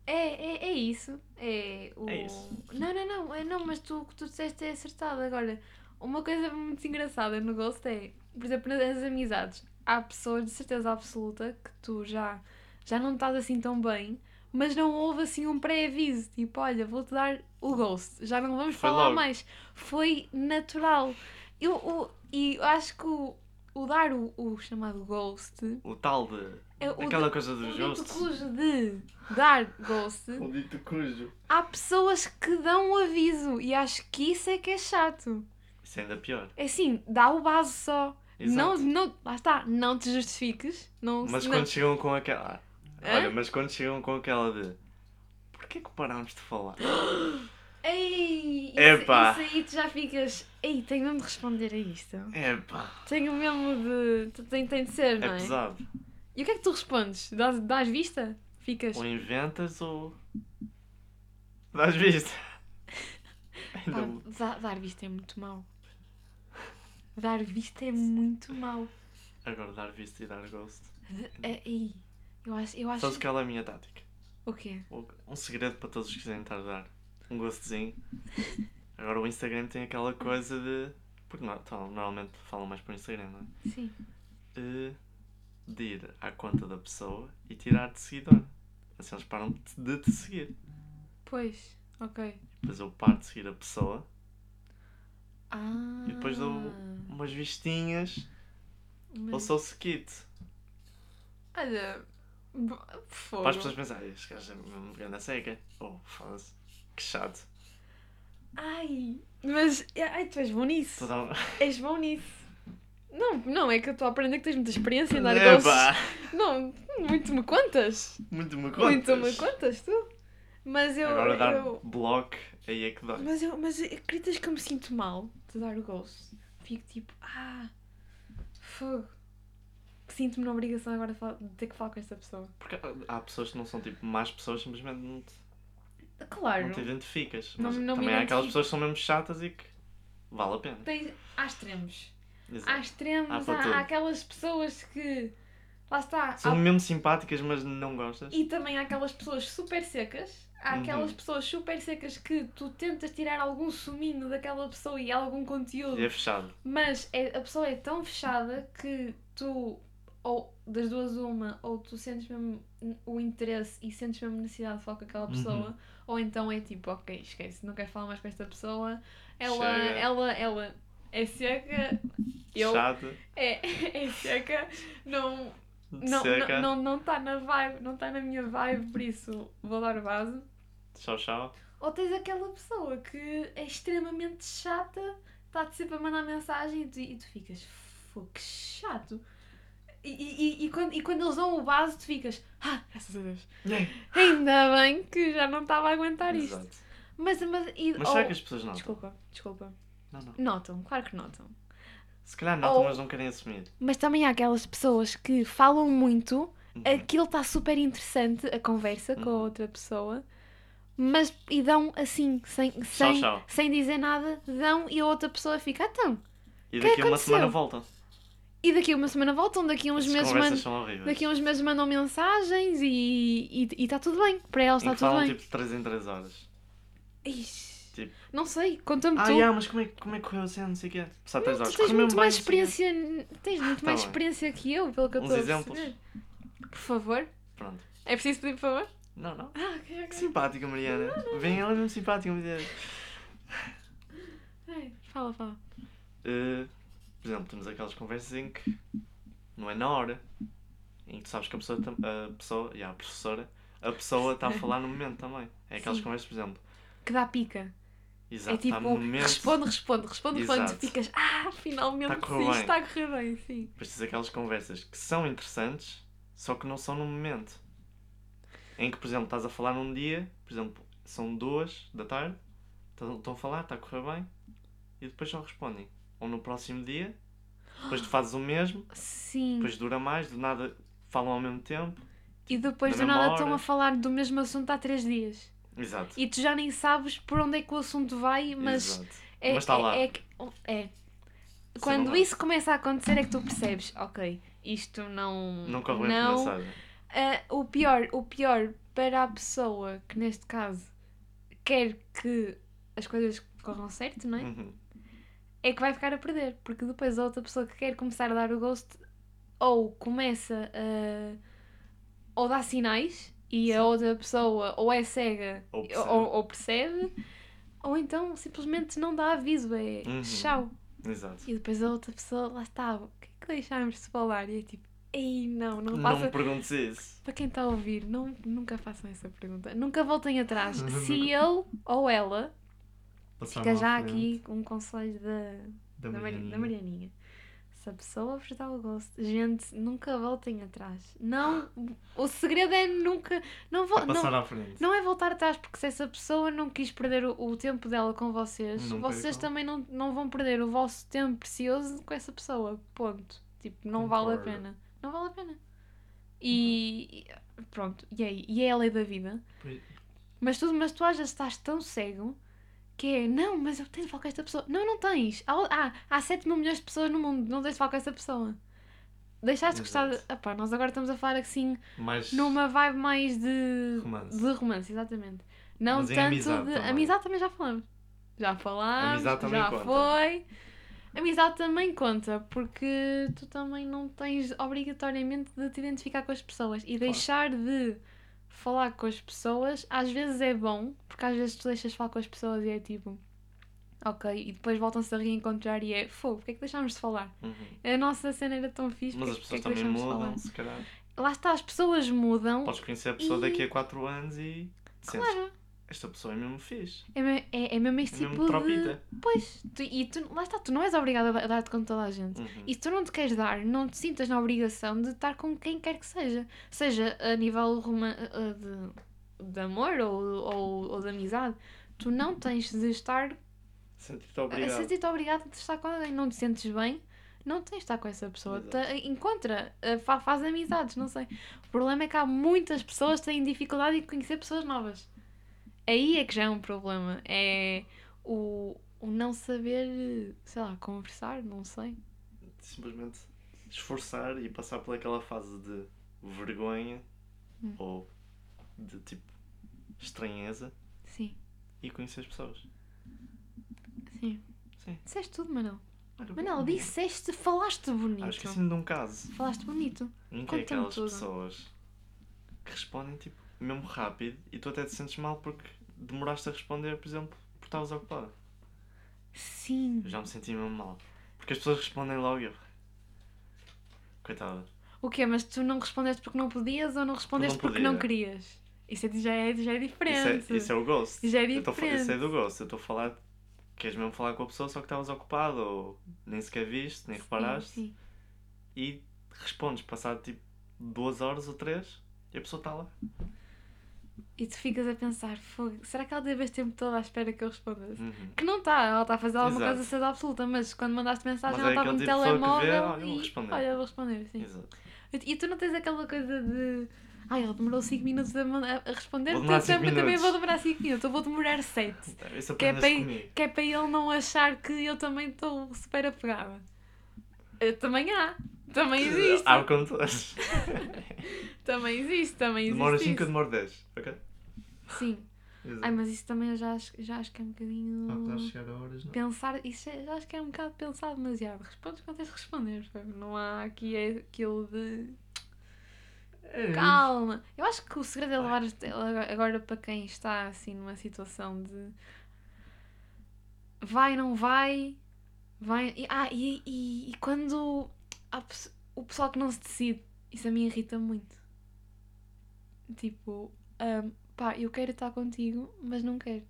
É, é, é isso. É, o... É isso. Não, não, não. É, não, mas tu, o que tu disseste é acertado. Agora, uma coisa muito engraçada no Ghost é, por exemplo, nas amizades, há pessoas de certeza absoluta que tu já, já não estás assim tão bem, mas não houve assim um pré-aviso. Tipo, olha, vou-te dar o Ghost. Já não vamos Foi falar logo. mais. Foi natural. Eu, o, e eu acho que o, o dar o, o chamado Ghost O tal de. é o aquela de- coisa o dos dito ghosts. cujo de dar Ghost O dito cujo. há pessoas que dão o aviso e acho que isso é que é chato. Isso é ainda pior. É assim, dá o base só. Não, Exato. não, lá está, não te justifiques. Não, Mas não- quando chegam com aquela. Hã? Olha, mas quando chegam com aquela de. Porquê que parámos de falar? Ei, isso, Epá. isso aí tu já ficas. Ei, tenho mesmo de responder a isto. Epá, Tenho mesmo de. Tem, tem de ser, é não é? pesado. E o que é que tu respondes? Dás, dás vista? Ficas. Ou inventas ou. Dás vista. Pá, dar, vista é muito mau. Dar vista é muito mau. Agora dar vista e dar ghost. É, ei, eu acho. Eu acho... Sabes qual é a minha tática? O quê? Um segredo para todos os que quiserem estar a dar. Um ghostzinho. Agora o Instagram tem aquela coisa de. Porque não, então, normalmente falam mais para o Instagram, não é? Sim. Eh, De ir à conta da pessoa e tirar de seguidor. Assim eles param de te- seguir. Pois, ok. Depois eu paro de seguir a pessoa Ah. e depois dou umas vistinhas Mas- ou sou skit. Olha. Fogo. Para as pessoas pensarem, este gajo é mesmo grande seca. Oh, foda-se. Que chato. Ai, mas. Ai, tu és bom nisso. Toda. És bom nisso. Não, não, é que eu estou a aprender que tens muita experiência em dar gostos. Epá! Não, muito me contas. Muito me Muito contas. me contas, tu. Mas eu. Agora dar eu... bloco, aí é que dói. Mas eu, mas acreditas que eu me sinto mal de dar o gosto? Fico tipo, ah, fogo. Sinto-me na obrigação agora de, ter que falar com esta pessoa. Porque há pessoas que não são tipo más pessoas, simplesmente não te, Claro, não te identificas. Não- Mas não também há aquelas pessoas que são mesmo chatas e que vale a pena. tem, há extremos. Há Exato. extremos, Há há, há aquelas pessoas que. Lá está. São há- mesmo simpáticas, mas não gostas. e também há aquelas pessoas super secas. Há Uhum. aquelas pessoas super secas que tu tentas tirar algum suminho daquela pessoa e algum conteúdo. E é fechado. Mas é- a pessoa é tão fechada que tu ou das duas uma, ou tu sentes mesmo o interesse e sentes mesmo necessidade de falar com aquela pessoa, Uhum. ou então é tipo, ok, esquece, não quero falar mais com esta pessoa, ela, Chega. ela, ela é seca, eu Chato, é, é seca, não, não, seca. não, não, não tá na vibe, não está na minha vibe, por isso vou dar o vaso. Tchau, tchau. Ou tens aquela pessoa que é extremamente chata, está-te sempre a mandar mensagem e tu, e tu ficas, "Fô, que chato. E, e, e, quando, e quando eles dão o vaso, tu ficas, ah, graças a Deus. Ainda bem que já não estava a aguentar isto. Exato. Mas, mas, e, Mas oh, será que as pessoas notam? Desculpa, desculpa. Não, não. Notam, claro que notam. Se calhar notam, Ou- mas não querem assumir. Mas também há aquelas pessoas que falam muito, Uhum. aquilo está super interessante, a conversa com a Uhum. outra pessoa, mas e dão assim, sem, sem, tchau. sem dizer nada, dão e a outra pessoa fica, "Ah, então. E daqui a uma aconteceu? semana voltam. E daqui a uma semana voltam, daqui a uns As meses mandam. Daqui a uns meses mandam mensagens e está tudo bem. Para elas está que tudo falam bem. tipo de 3 em 3 horas. Ixi, Tipo- Não sei, conta-me Ah, tu. yeah, mas como é, como é que correu a cena? Não sei o quê. Só 3 tu horas. tens muito mais experiência. Tens muito Tá mais bem. experiência que eu, pelo que eu estou a exemplos. perceber. Por favor. Pronto. É preciso pedir por favor? Não, não. Ah, ok, Que ok. simpática, Mariana. Vem ela é mesmo simpática, Deus. Ai, Fala, fala. Uh, por exemplo, temos aquelas conversas em que não é na hora. Em que tu sabes que a pessoa, a pessoa, yeah, a professora, a pessoa está a falar no momento também. É aquelas Sim. conversas, por exemplo. Que dá pica. Exato, é tipo, momento. responde, responde, responde, responde. Ficas, ah, finalmente Tá sim, está a correr bem, sim. Depois tens aquelas conversas que são interessantes, só que não são no momento. Em que, por exemplo, estás a falar num dia, por exemplo, são duas da tarde, estão a falar, está a correr bem, e depois só respondem. Ou no próximo dia, depois tu fazes o mesmo, Sim. depois dura mais, do nada falam ao mesmo tempo. e depois do nada estão hora. a falar do mesmo assunto há três dias. Exato. E tu já nem sabes por onde é que o assunto vai, mas Exato. é. Mas está é- lá. É, é. É Quando verdade. isso começa a acontecer é que tu percebes, ok, isto não. Não corre bem não, mensagem. Ah, o, pior, o pior para a pessoa que neste caso quer que as coisas corram certo, não é? Uhum. É que vai ficar a perder, porque depois a outra pessoa que quer começar a dar o ghost ou começa a. ou dá sinais e Sim. a outra pessoa ou é cega Ou percebe. ou, ou percebe, ou então simplesmente não dá aviso, é Uhum. tchau. Exato. E depois a outra pessoa, lá está, o que é que deixámos de falar? E é tipo, ei, não, não, Não faça. me perguntes isso. Para quem está a ouvir, não, nunca façam essa pergunta. Nunca voltem atrás. Se ele ou ela, Passaram fica já aqui um conselho da, da da, Mari- Marianinha. da Marianinha. Se a pessoa vos dá o gosto, gente, nunca voltem atrás. Não, o segredo é nunca. Não, A passar não, à frente. não é voltar atrás, porque se essa pessoa não quis perder o, o tempo dela com vocês, Não vocês percam. também não, não vão perder o vosso tempo precioso com essa pessoa. Ponto. Tipo, não vale a Concordo. pena. Não vale a pena. E e- pronto, e é, e é a lei da vida. Pois- Mas tu, mas tu às vezes estás tão cego que é, não, mas eu tenho de falar com esta pessoa. Não, não tens. Há, há, há 7 mil milhões de pessoas no mundo, não tens de falar com essa pessoa. Deixaste de gostar de. Nós agora estamos a falar assim Mas numa vibe mais de Romance. de romance, exatamente. Não Mas tanto amizade de também. amizade também já falamos. Já falámos, Amizade também já conta. foi. Amizade também conta, porque tu também não tens obrigatoriamente de te identificar com as pessoas e deixar de falar com as pessoas, às vezes é bom, porque às vezes tu deixas de falar com as pessoas e é tipo, ok, e depois voltam-se a reencontrar e é, fogo, porque é que deixámos de falar? Uhum. A nossa cena era tão fixe, Mas as é pessoas que também mudam, se calhar. Lá está, as pessoas mudam, Podes conhecer a pessoa E- daqui a 4 anos e sentes, claro. Esta pessoa é mesmo fixe. É, me- é, é mesmo É este mesmo tipo de... Pois, tu- e tu, lá está, tu não és obrigado a dar- a dar-te com toda a gente. Uhum. E se tu não te queres dar, não te sintas na obrigação de estar com quem quer que seja. Seja a nível roma- eh, de, de amor ou, ou, ou de amizade. Tu não tens de estar Sentir-te a obrigado. sentir-te obrigado de estar com alguém. Não te sentes bem, não tens de estar com essa pessoa. Te- encontra, eh, fa- faz amizades, não sei. O problema é que há muitas pessoas que têm dificuldade em conhecer pessoas novas. Aí é que já é um problema. É o, o não saber, sei lá, conversar, não sei. Simplesmente esforçar e passar por aquela fase de vergonha Hum. ou de tipo estranheza Sim, e conhecer as pessoas. sim. Sim. Disseste tudo, Manel. Olha, Manela, bom. disseste, falaste bonito. Ah, esqueci-me de um caso. Falaste bonito. Em que é aquelas tudo. pessoas que respondem tipo mesmo rápido e tu até te sentes mal porque demoraste a responder, por exemplo, porque estavas ocupado. Sim. Eu já me senti mesmo mal. Porque as pessoas respondem logo eu. Coitada. O quê? Mas tu não respondeste porque não podias ou não respondeste porque podia. não querias? Isso é, já, é, já é Isso diferente. é, isso é o ghost. Já é fa- Isso é diferente. do ghost. Eu estou a falar. Queres mesmo falar com a pessoa só que estavas ocupado ou nem sequer viste, nem reparaste Sim, sim. e respondes passado tipo duas horas ou três e a pessoa está lá. E tu ficas a pensar, "Fogo, será que ela teve este tempo todo à espera que eu respondesse? Uhum. Que não está, ela está a fazer alguma Exato. coisa certa absoluta, mas quando mandaste mensagem Mas ela é estava no aquele tipo que vê, telemóvel olha, vou e responder. olha, vou responder, sim. Exato. E tu não tens aquela coisa de ai, ele demorou 5 minutos a, a responder, Vou cinco sempre também vou demorar 5 minutos, eu vou demorar 7. Isso Que é, para, que é para ele não achar que eu também estou super apegada. Eh, Também há. Também existe. Há com todas. Também existe, também existe. Demora 5, eu isso. demoro 10. Ok? Sim. Exato. Ai, mas isso também eu já acho, já acho que é um bocadinho. Ah, está a chegar a horas, não? Pensar, isso é- já acho que é um bocado pensar demasiado. Respondes quando tens de responder. Não há aqui é aquilo de. É Calma! Eu acho que o segredo é levar agora para quem está assim numa situação de. Vai, não vai. Vai. e- ah, e, e, e quando. Pe- o pessoal que não se decide. Isso a mim irrita muito. Tipo. ahm, pá, eu quero estar contigo, mas não quero.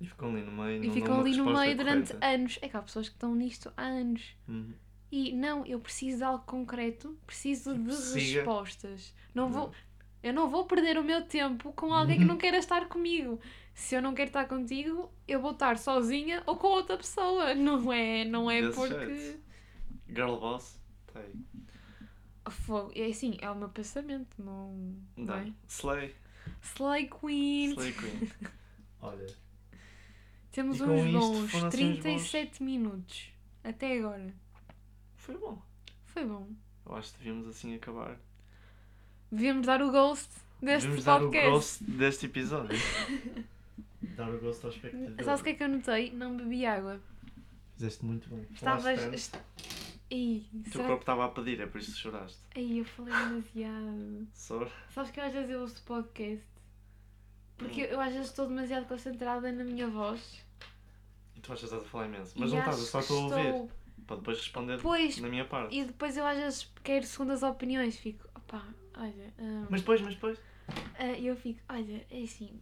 E ficam ali no meio. E ficam ali no meio durante correta. anos. É que há pessoas que estão nisto há anos. Uhum. E não, eu preciso de algo concreto, preciso Tipo, de siga. respostas. Não vou, Não. eu não vou perder o meu tempo com alguém que não queira estar comigo. Se eu não quero estar contigo, eu vou estar sozinha ou com outra pessoa. Não é, não é Desse porque. jeito. Girl boss. Aí. Fogo. É assim, é o meu pensamento, não. não Dá. é? Slay. Slay Queen. Slay Queen. Olha. Temos uns bons foram assim uns bons- 37 minutos. Até agora. Foi bom. Foi bom. Eu acho que devíamos assim acabar. Devíamos dar o ghost deste devíamos dar o podcast. ghost deste episódio. dar o ghost ao espectador. Sabes o que é que eu notei? Não bebi água. Fizeste muito bem. Estavas. Ei, O teu corpo estava a pedir, é por isso que choraste. Ei, eu falei demasiado. Só. Sabes que eu às vezes eu ouço podcast? Porque Hum. eu, eu às vezes estou demasiado concentrada na minha voz. E tu achas que estás a falar imenso. Mas e não estás, eu só estou a ouvir. Para depois responder Pois, na minha parte. e depois eu às vezes quero segundas opiniões. Fico, opá, olha. hum, Mas depois, mas depois. ah, eu fico, olha, é assim.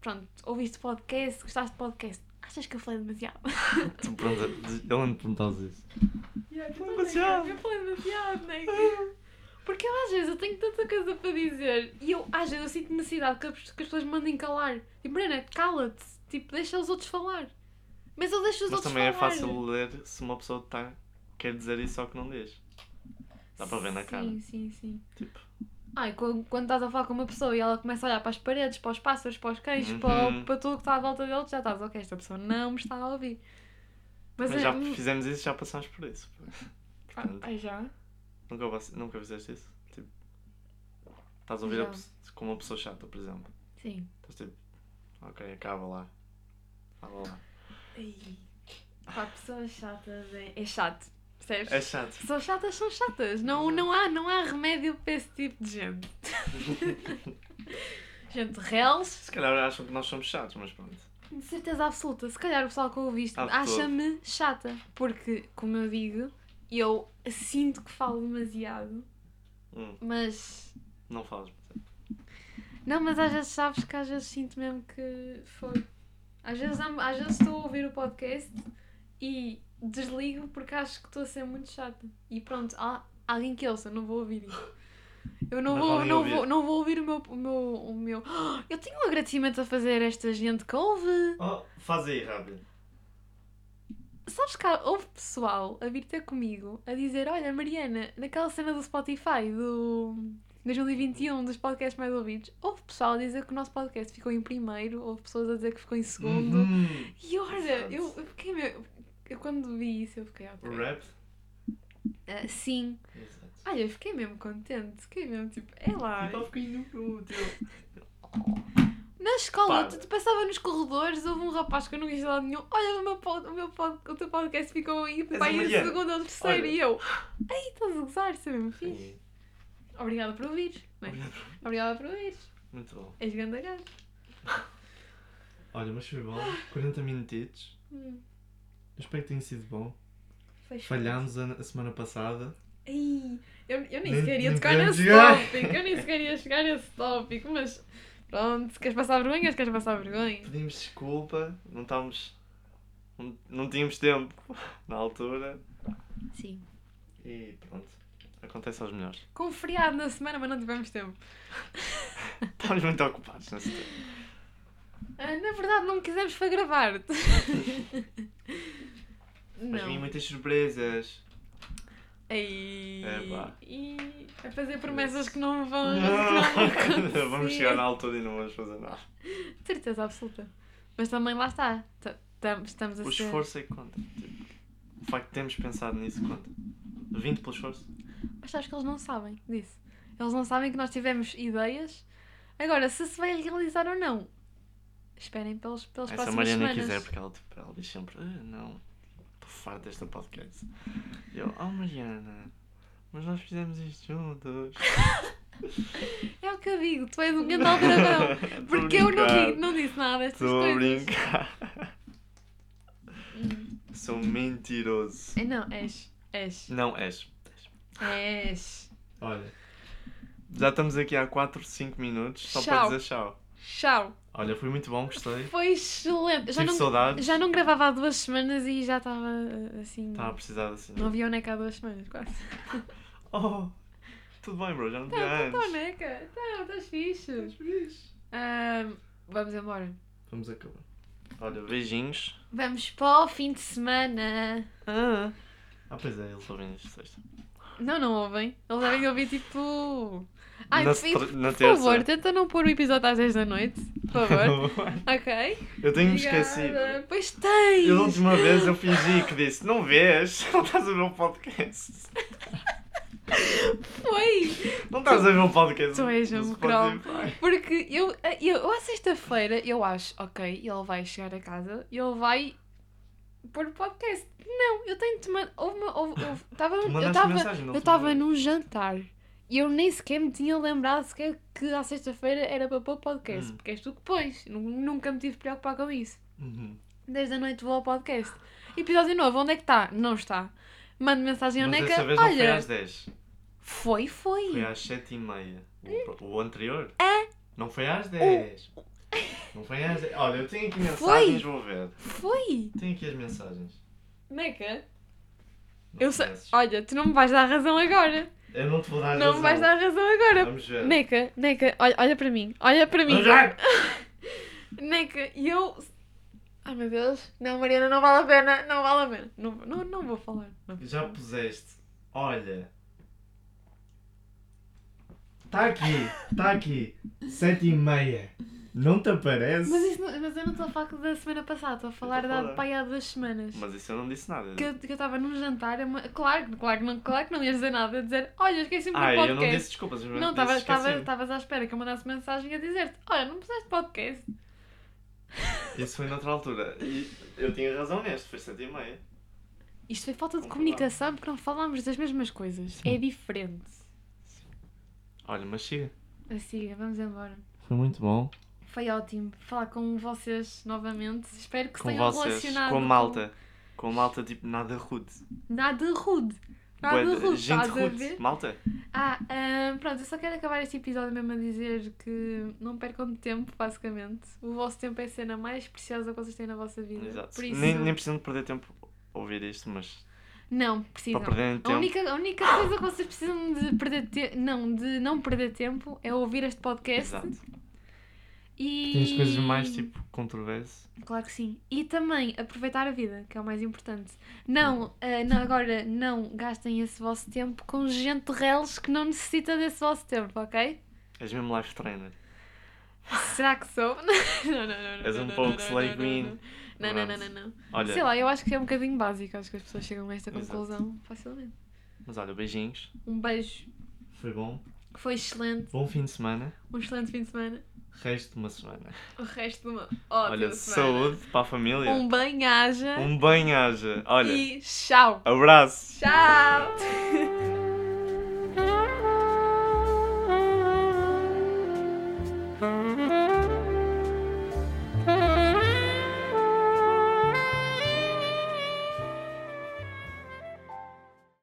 Pronto, ouviste podcast, gostaste de podcast. Achas que eu falei demasiado? Tu pergunta, eu não perguntas isso. Yeah, Foi eu demasiado. Eu falei demasiado, né? Porque eu às vezes eu tenho tanta coisa para dizer e eu às vezes eu sinto necessidade que as, que as pessoas me mandem calar. Tipo, Brena, cala-te. Tipo, deixa os outros falar. Mas eu deixo os Mas outros também é falar. fácil ler se uma pessoa tá, quer dizer isso só que não diz. Dá para ver na cara. Sim, sim, sim. Tipo, Ai, quando, quando estás a falar com uma pessoa e ela começa a olhar para as paredes, para os pássaros, para os cães, para, Uhum. para tudo que está à volta dele, já estás, ok, esta pessoa não me está a ouvir. Mas, mas é- já fizemos isso já passámos por isso. ah, Portanto, ai, já? nunca, nunca fizeste isso? Tipo, estás a ouvir a com uma pessoa chata, por exemplo. Sim. Estás tipo, ok, acaba lá. Acaba lá. Ai. Pá, pessoas chatas é, é chato. Percebes? É chato. Pessoas chatas são chatas. Não, não, há, não há remédio para esse tipo de gente. gente reals, Se calhar acham que nós somos chatos, mas pronto. de certeza absoluta. Se calhar o pessoal que ouve isto de acha-me chata. Porque, como eu digo, eu sinto que falo demasiado. Hum, Mas. não falas. Não, mas às vezes sabes que às vezes sinto mesmo que foi. Às vezes, às vezes estou a ouvir o podcast e desligo porque acho que estou a ser muito chata. E pronto, há alguém que ouça, não vou ouvir isso. Eu não Mas vou, não, ouvir. vou, não vou ouvir o meu, o meu, o meu. Eu tenho um agradecimento a fazer a esta gente que ouve. Oh, faz aí rápido. Sabes que houve pessoal a vir ter comigo a dizer: Olha, Mariana, naquela cena do Spotify do 2021 dos podcasts mais ouvidos, houve pessoal a dizer que o nosso podcast ficou em primeiro, houve pessoas a dizer que ficou em segundo. Uhum. E olha, eu, eu fiquei meio. Eu quando vi isso, eu fiquei ok. O rap? Ah, sim. Exato. Olha, eu fiquei mesmo contente. Fiquei mesmo tipo, é lá. Fim do teu. Na escola, Para. tu, tu passava nos corredores, houve um rapaz que eu não quis lá nenhum. Olha, o, meu pod, o, meu pod, o teu podcast ficou aí, pai, a segundo ou o terceiro. Olha. E eu, ei, estás a gozar, isso é mesmo fixe. E- Obrigada por ouvir. Obrigada por ouvir. Muito bom. És grande gajo. Olha, mas foi bom. 40 minutitos. Hum, Eu espero que tenha sido bom. foi. Falhámos a, a semana passada. Ei, eu, eu nem Nem- sequer ia tocar nesse chegar. tópico. Eu nem sequer ia chegar a esse tópico, mas pronto, se queres passar vergonha, se queres passar vergonha. Pedimos desculpa, não estávamos. Não, não tínhamos tempo na altura. Sim. E pronto. Acontece aos melhores. Com feriado na semana, mas não tivemos tempo. Estávamos muito ocupados nesse tempo. Ah, na verdade, não quisemos foi gravar. Mas vinham não. muitas surpresas. Ei, Epá. e a fazer promessas que não vão. que não vamos chegar na altura e não vamos fazer nada. De certeza absoluta. Mas também lá está. Estamos a O ser. esforço é que conta. Tipo, o facto de termos pensado nisso conta. 20 pelo esforço. Mas sabes que eles não sabem disso. Eles não sabem que nós tivemos ideias. Agora, se se vai realizar ou não, esperem pelos, pelas Se a próximas Mariana semanas. quiser, porque ela, tipo, ela diz sempre: "Ah, Não, farto desta podcast. E eu: Oh Mariana, mas nós fizemos isto juntos. É o que eu digo, tu és um grande aldrabão. Porque eu não, brincar. di- não disse nada destas Estou a coisas. brincar. Hum. Sou mentiroso. É, Não, és. És. Não, és. És. Olha. Já estamos aqui há 4, 5 minutos só Tchau. para dizer tchau. Tchau. Olha, foi muito bom, gostei. Foi excelente. Já Tive não, saudades. já não gravava há duas semanas e já estava uh, assim. Estava a precisar assim. Não havia o neca há duas semanas, quase. Oh, tudo bem, bro, já não Tá, tinha tá, tá, antes. neca. Tá, estás fixe. Estás fixe. Ahm, vamos embora. Vamos acabar. Olha, beijinhos. Vamos para o fim de semana. Ah, ah pois é, eles ouvem isto sexta. Não, não ouvem. Eles devem ouvir tipo. Ai, na, por, stra- na por favor, tenta não pôr o episódio às 10 da noite. Por favor. ok? eu tenho-me esquecido. Pois tens! Eu, da última vez, eu fingi que disse: Não vês? Não estás a ver o podcast. Foi! Não estás a ver o podcast. Tu és um Spotify. Porque eu, eu, eu à sexta-feira, eu acho, ok, ele vai chegar a casa e ele vai pôr o podcast. Não, eu tenho de mandar. Houve uma. Houve, houve, tava, Tu eu estava num jantar e eu nem sequer me tinha lembrado sequer que à sexta-feira era para pôr podcast. Hum. Porque és tu que pões. Nu- Nunca me tive de preocupar com isso. Uhum. Desde a noite vou ao podcast. Episódio novo, onde é que está? Não está. Mando mensagem ao Mas Neca. dessa vez não foi Olha, às 10. foi, foi. Foi às 7 e meia. O, o anterior? É. Não foi às 10. Não foi às 10. Olha, eu tenho aqui Foi. mensagens, vou ver. Foi. Tenho aqui as mensagens. Neca. Não Eu sei. Olha, tu não me vais dar razão agora. Eu não te vou dar não razão. me vais dar razão agora. Vamos ver. Neca, Neca, olha, olha para mim. Olha para mim. Vamos ver. Neca, eu. Ai meu Deus. Não, Mariana, não vale a pena. Não vale a pena. Não, não, não vou falar. Não vou Já falar. puseste. Olha. Está aqui. Está aqui. 7 e meia. Não te aparece? Mas, isso não- mas eu não estou a falar da semana passada, estou a falar da falar. pai há duas semanas. Mas isso eu não disse nada. Que eu que eu estava num jantar, é uma- claro, claro, que não, claro que não ias dizer nada, a dizer, olha, esqueci-me do Ah, eu podcast. não disse desculpas. eu Não, disse estavas esqueci-me. à espera que eu mandasse mensagem a dizer-te: Olha, não puseste podcast. Isso foi noutra altura. E eu tinha razão neste. Foi 7 e meia. Isto foi falta de Vamos comunicação porque não falámos das mesmas coisas. É diferente. Olha, mas siga. Assim, vamos embora. Foi muito bom. Foi ótimo falar com vocês novamente. Espero que Com tenham vocês. relacionado. Com a malta. Com a malta, tipo, nada rude. Nada rude. Nada de- rude, Gente rude. Malta. Ah, ah, pronto, eu só quero acabar este episódio mesmo a dizer que não percam tempo, basicamente. O vosso tempo é a cena mais preciosa que vocês têm na vossa vida. Exato. Isso, Nem, nem precisam de perder tempo a ouvir isto, mas não, precisam. A tempo. única, a única coisa que vocês precisam de perder te... não, de não perder tempo é ouvir este podcast. Exato. E... Tem as coisas mais tipo controversas. Claro que sim. E também aproveitar a vida, que é o mais importante. Não, ah, não agora não gastem esse vosso tempo com gente reles que não necessita desse vosso tempo, ok? És mesmo life trainer. Será que sou? Não, não, não. não És um pouco slave não, queen. Não, não, não, não, não. Olha, Sei lá, eu acho que é um bocadinho básico. Acho que as pessoas chegam a esta Exato. conclusão facilmente. mas olha, beijinhos. Um beijo. Foi bom. Foi excelente. Bom fim de semana. Um excelente fim de semana. Resto de uma semana. O resto de uma ótima Olha, semana. saúde para a família. Um bem-aja. Um bem-aja. Olha, E tchau. abraço. Tchau.